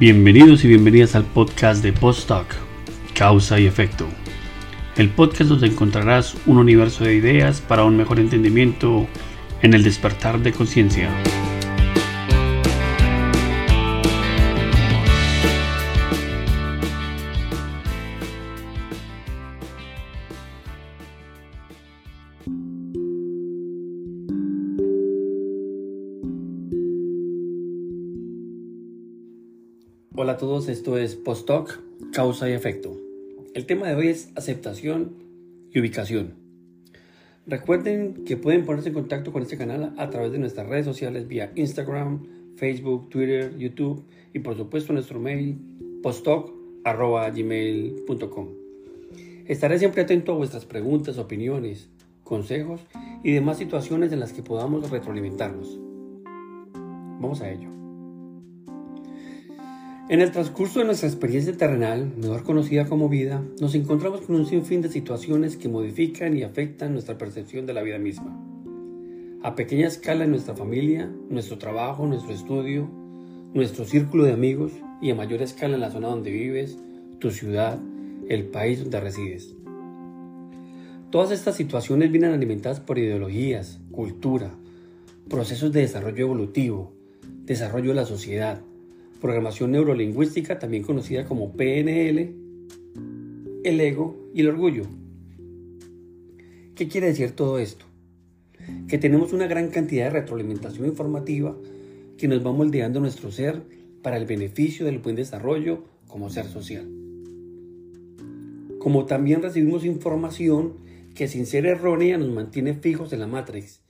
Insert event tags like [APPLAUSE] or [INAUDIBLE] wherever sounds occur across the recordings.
Bienvenidos y bienvenidas al podcast de Postdoc, Causa y Efecto. El podcast donde encontrarás un universo de ideas para un mejor entendimiento en el despertar de conciencia. Hola a todos, esto es Postdoc, causa y efecto. El tema de hoy es aceptación y ubicación. Recuerden que pueden ponerse en contacto con este canal a través de nuestras redes sociales vía Instagram, Facebook, Twitter, YouTube y por supuesto nuestro mail postdoc.gmail.com. Estaré siempre atento a vuestras preguntas, opiniones, consejos y demás situaciones en las que podamos retroalimentarnos. Vamos a ello. En el transcurso de nuestra experiencia terrenal, mejor conocida como vida, nos encontramos con un sinfín de situaciones que modifican y afectan nuestra percepción de la vida misma. A pequeña escala en nuestra familia, nuestro trabajo, nuestro estudio, nuestro círculo de amigos y a mayor escala en la zona donde vives, tu ciudad, el país donde resides. Todas estas situaciones vienen alimentadas por ideologías, cultura, procesos de desarrollo evolutivo, desarrollo de la sociedad, programación neurolingüística, también conocida como PNL, el ego y el orgullo. ¿Qué quiere decir todo esto? Que tenemos una gran cantidad de retroalimentación informativa que nos va moldeando nuestro ser para el beneficio del buen desarrollo como ser social. Como también recibimos información que sin ser errónea nos mantiene fijos en la Matrix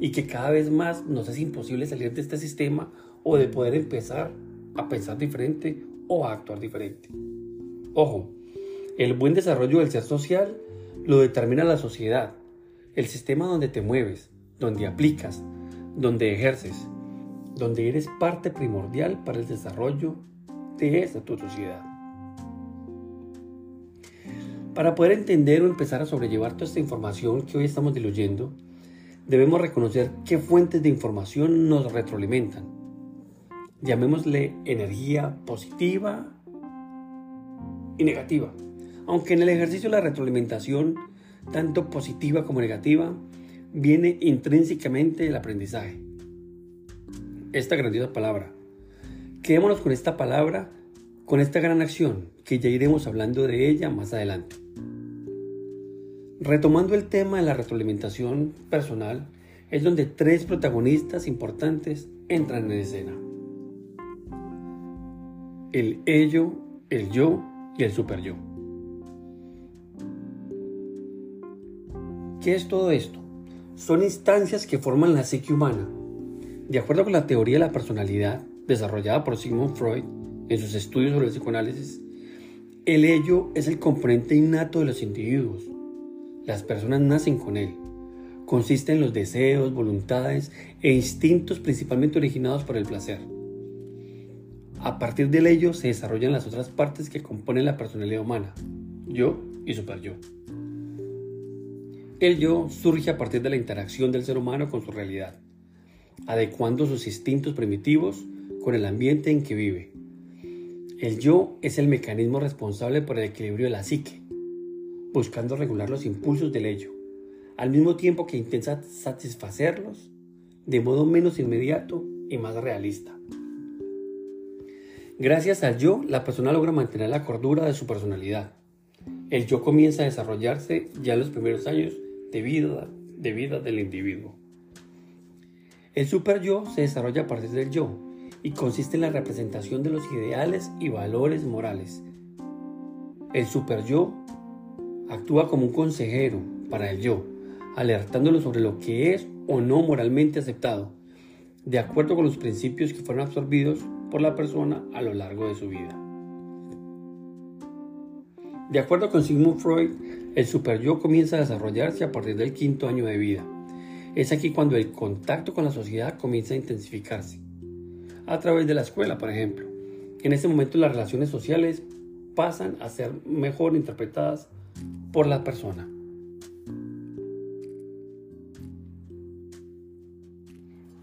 y que cada vez más nos es imposible salir de este sistema o de poder empezar a pensar diferente o a actuar diferente. Ojo, el buen desarrollo del ser social lo determina la sociedad, el sistema donde te mueves, donde aplicas, donde ejerces, donde eres parte primordial para el desarrollo de esa tu sociedad. Para poder entender o empezar a sobrellevar toda esta información que hoy estamos diluyendo, debemos reconocer qué fuentes de información nos retroalimentan llamémosle energía positiva y negativa. Aunque en el ejercicio de la retroalimentación, tanto positiva como negativa, viene intrínsecamente el aprendizaje. Esta grandiosa palabra. Quedémonos con esta palabra, con esta gran acción, que ya iremos hablando de ella más adelante. Retomando el tema de la retroalimentación personal, es donde tres protagonistas importantes entran en escena el ello, el yo y el super yo. ¿Qué es todo esto? Son instancias que forman la psique humana. De acuerdo con la teoría de la personalidad desarrollada por Sigmund Freud en sus estudios sobre el psicoanálisis, el ello es el componente innato de los individuos. Las personas nacen con él. Consiste en los deseos, voluntades e instintos principalmente originados por el placer. A partir del ello se desarrollan las otras partes que componen la personalidad humana, yo y super yo. El yo surge a partir de la interacción del ser humano con su realidad, adecuando sus instintos primitivos con el ambiente en que vive. El yo es el mecanismo responsable por el equilibrio de la psique, buscando regular los impulsos del ello, al mismo tiempo que intenta satisfacerlos de modo menos inmediato y más realista. Gracias al yo, la persona logra mantener la cordura de su personalidad. El yo comienza a desarrollarse ya en los primeros años de vida, de vida del individuo. El super yo se desarrolla a partir del yo y consiste en la representación de los ideales y valores morales. El super yo actúa como un consejero para el yo, alertándolo sobre lo que es o no moralmente aceptado, de acuerdo con los principios que fueron absorbidos por la persona a lo largo de su vida. De acuerdo con Sigmund Freud, el superyo comienza a desarrollarse a partir del quinto año de vida. Es aquí cuando el contacto con la sociedad comienza a intensificarse. A través de la escuela, por ejemplo. En ese momento las relaciones sociales pasan a ser mejor interpretadas por la persona.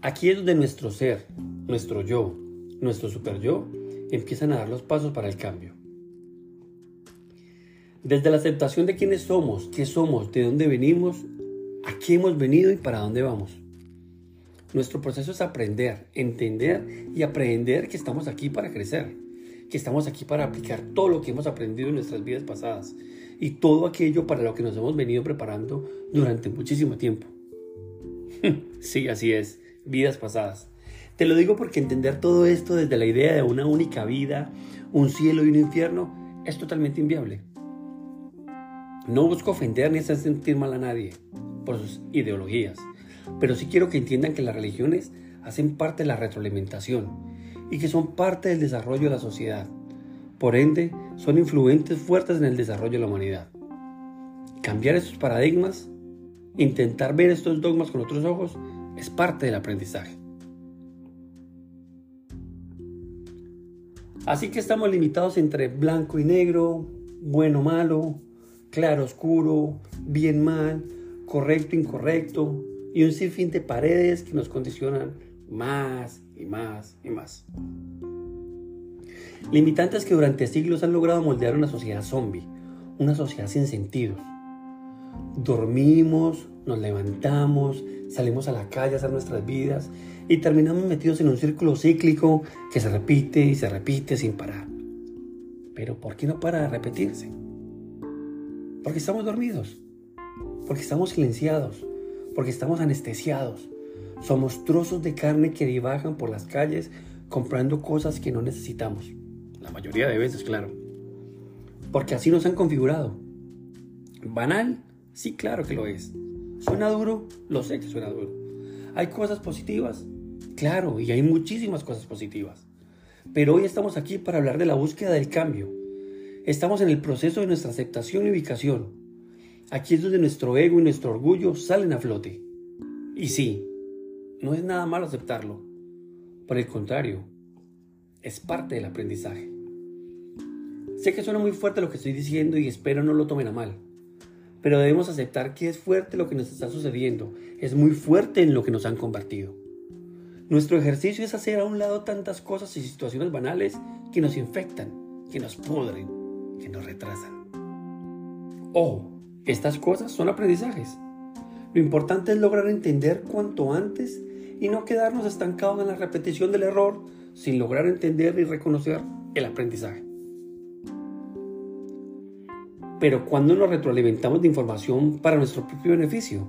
Aquí es donde nuestro ser, nuestro yo, nuestro super yo, empiezan a dar los pasos para el cambio. Desde la aceptación de quiénes somos, qué somos, de dónde venimos, a qué hemos venido y para dónde vamos. Nuestro proceso es aprender, entender y aprender que estamos aquí para crecer, que estamos aquí para aplicar todo lo que hemos aprendido en nuestras vidas pasadas y todo aquello para lo que nos hemos venido preparando durante muchísimo tiempo. [LAUGHS] sí, así es, vidas pasadas. Te lo digo porque entender todo esto desde la idea de una única vida, un cielo y un infierno, es totalmente inviable. No busco ofender ni hacer sentir mal a nadie por sus ideologías, pero sí quiero que entiendan que las religiones hacen parte de la retroalimentación y que son parte del desarrollo de la sociedad. Por ende, son influentes fuertes en el desarrollo de la humanidad. Cambiar esos paradigmas, intentar ver estos dogmas con otros ojos, es parte del aprendizaje. Así que estamos limitados entre blanco y negro, bueno, malo, claro, oscuro, bien, mal, correcto, incorrecto, y un sinfín de paredes que nos condicionan más y más y más. Limitantes que durante siglos han logrado moldear una sociedad zombie, una sociedad sin sentidos. Dormimos, nos levantamos, salimos a la calle a hacer nuestras vidas y terminamos metidos en un círculo cíclico que se repite y se repite sin parar. Pero ¿por qué no para de repetirse? Porque estamos dormidos, porque estamos silenciados, porque estamos anestesiados. Somos trozos de carne que divagan por las calles comprando cosas que no necesitamos. La mayoría de veces, claro. Porque así nos han configurado. ¿Banal? Sí, claro que lo es. ¿Suena duro? Lo sé que suena duro. ¿Hay cosas positivas? Claro, y hay muchísimas cosas positivas. Pero hoy estamos aquí para hablar de la búsqueda del cambio. Estamos en el proceso de nuestra aceptación y ubicación. Aquí es donde nuestro ego y nuestro orgullo salen a flote. Y sí, no es nada malo aceptarlo. Por el contrario, es parte del aprendizaje. Sé que suena muy fuerte lo que estoy diciendo y espero no lo tomen a mal. Pero debemos aceptar que es fuerte lo que nos está sucediendo. Es muy fuerte en lo que nos han convertido. Nuestro ejercicio es hacer a un lado tantas cosas y situaciones banales que nos infectan, que nos pudren, que nos retrasan. Ojo, estas cosas son aprendizajes. Lo importante es lograr entender cuanto antes y no quedarnos estancados en la repetición del error sin lograr entender y reconocer el aprendizaje. Pero cuando nos retroalimentamos de información para nuestro propio beneficio,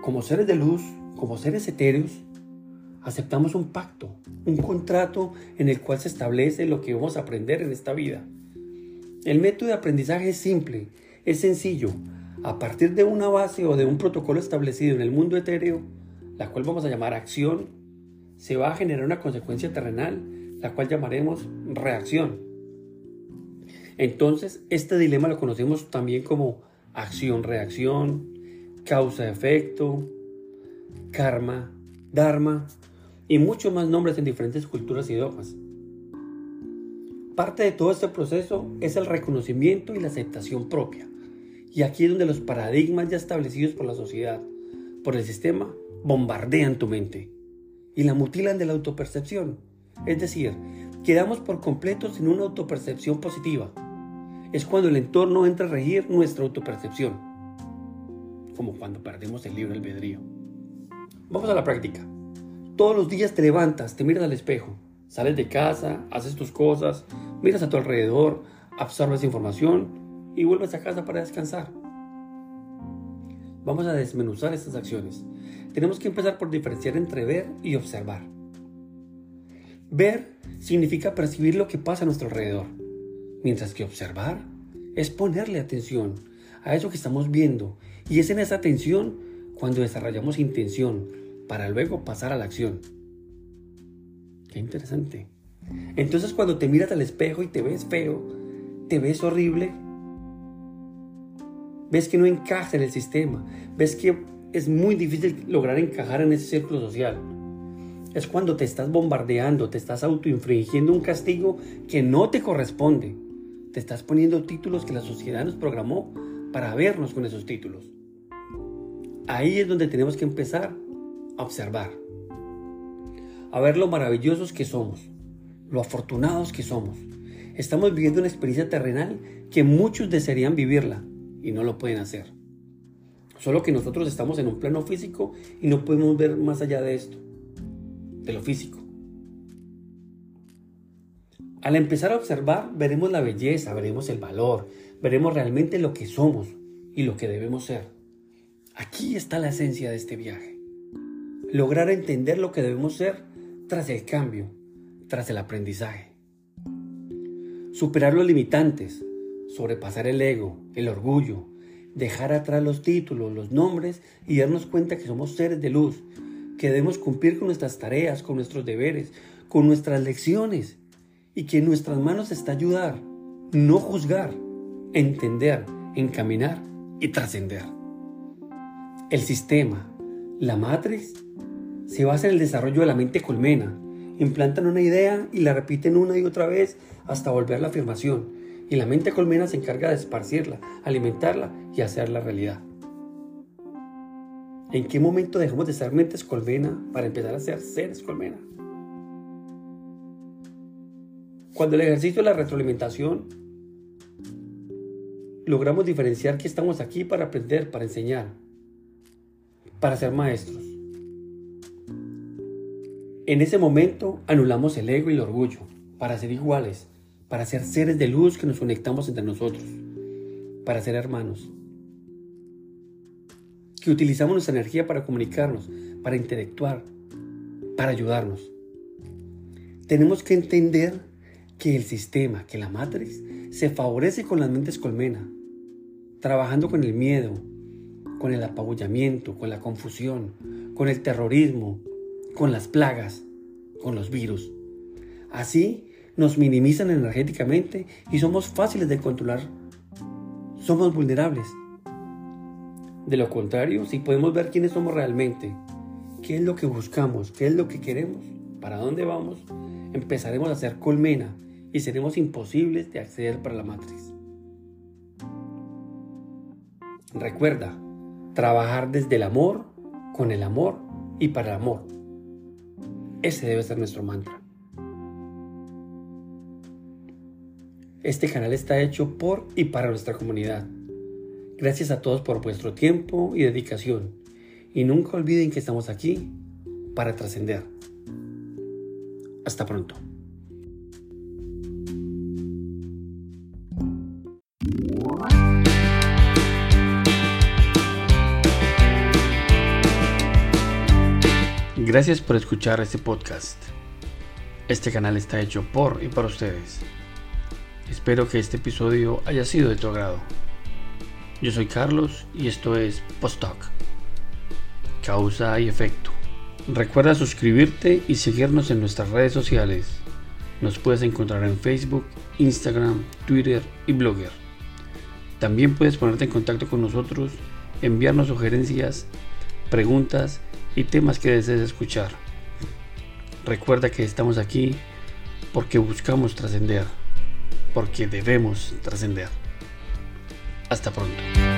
como seres de luz, como seres etéreos, aceptamos un pacto, un contrato en el cual se establece lo que vamos a aprender en esta vida. El método de aprendizaje es simple, es sencillo. A partir de una base o de un protocolo establecido en el mundo etéreo, la cual vamos a llamar acción, se va a generar una consecuencia terrenal, la cual llamaremos reacción. Entonces, este dilema lo conocemos también como acción-reacción, causa-efecto, karma, dharma y muchos más nombres en diferentes culturas y idiomas. Parte de todo este proceso es el reconocimiento y la aceptación propia. Y aquí es donde los paradigmas ya establecidos por la sociedad, por el sistema, bombardean tu mente y la mutilan de la autopercepción. Es decir, quedamos por completo sin una autopercepción positiva. Es cuando el entorno entra a regir nuestra autopercepción, como cuando perdemos el libre albedrío. Vamos a la práctica. Todos los días te levantas, te miras al espejo, sales de casa, haces tus cosas, miras a tu alrededor, absorbes información y vuelves a casa para descansar. Vamos a desmenuzar estas acciones. Tenemos que empezar por diferenciar entre ver y observar. Ver significa percibir lo que pasa a nuestro alrededor, mientras que observar es ponerle atención a eso que estamos viendo y es en esa atención cuando desarrollamos intención, para luego pasar a la acción. Qué interesante. Entonces cuando te miras al espejo y te ves feo, te ves horrible, ves que no encaja en el sistema, ves que es muy difícil lograr encajar en ese círculo social. Es cuando te estás bombardeando, te estás autoinfringiendo un castigo que no te corresponde. Te estás poniendo títulos que la sociedad nos programó para vernos con esos títulos. Ahí es donde tenemos que empezar observar. a ver lo maravillosos que somos, lo afortunados que somos. Estamos viviendo una experiencia terrenal que muchos desearían vivirla y no lo pueden hacer. Solo que nosotros estamos en un plano físico y no podemos ver más allá de esto, de lo físico. Al empezar a observar, veremos la belleza, veremos el valor, veremos realmente lo que somos y lo que debemos ser. Aquí está la esencia de este viaje. Lograr entender lo que debemos ser tras el cambio, tras el aprendizaje. Superar los limitantes, sobrepasar el ego, el orgullo, dejar atrás los títulos, los nombres y darnos cuenta que somos seres de luz, que debemos cumplir con nuestras tareas, con nuestros deberes, con nuestras lecciones y que en nuestras manos está ayudar, no juzgar, entender, encaminar y trascender. El sistema, la matriz, se basa en el desarrollo de la mente colmena. Implantan una idea y la repiten una y otra vez hasta volver la afirmación. Y la mente colmena se encarga de esparcirla, alimentarla y hacerla realidad. ¿En qué momento dejamos de ser mentes colmena para empezar a ser seres colmena? Cuando el ejercicio de la retroalimentación logramos diferenciar que estamos aquí para aprender, para enseñar, para ser maestros. En ese momento anulamos el ego y el orgullo para ser iguales, para ser seres de luz que nos conectamos entre nosotros, para ser hermanos. Que utilizamos nuestra energía para comunicarnos, para intelectuar, para ayudarnos. Tenemos que entender que el sistema, que la matriz, se favorece con las mentes colmena, trabajando con el miedo, con el apabullamiento, con la confusión, con el terrorismo, con las plagas, con los virus. Así nos minimizan energéticamente y somos fáciles de controlar. Somos vulnerables. De lo contrario, si podemos ver quiénes somos realmente, qué es lo que buscamos, qué es lo que queremos, para dónde vamos, empezaremos a ser colmena y seremos imposibles de acceder para la matriz. Recuerda, trabajar desde el amor, con el amor y para el amor. Ese debe ser nuestro mantra. Este canal está hecho por y para nuestra comunidad. Gracias a todos por vuestro tiempo y dedicación. Y nunca olviden que estamos aquí para trascender. Hasta pronto. Gracias por escuchar este podcast. Este canal está hecho por y para ustedes. Espero que este episodio haya sido de tu agrado. Yo soy Carlos y esto es Post Talk. Causa y efecto. Recuerda suscribirte y seguirnos en nuestras redes sociales. Nos puedes encontrar en Facebook, Instagram, Twitter y Blogger. También puedes ponerte en contacto con nosotros, enviarnos sugerencias, preguntas y temas que desees escuchar. Recuerda que estamos aquí porque buscamos trascender, porque debemos trascender. Hasta pronto.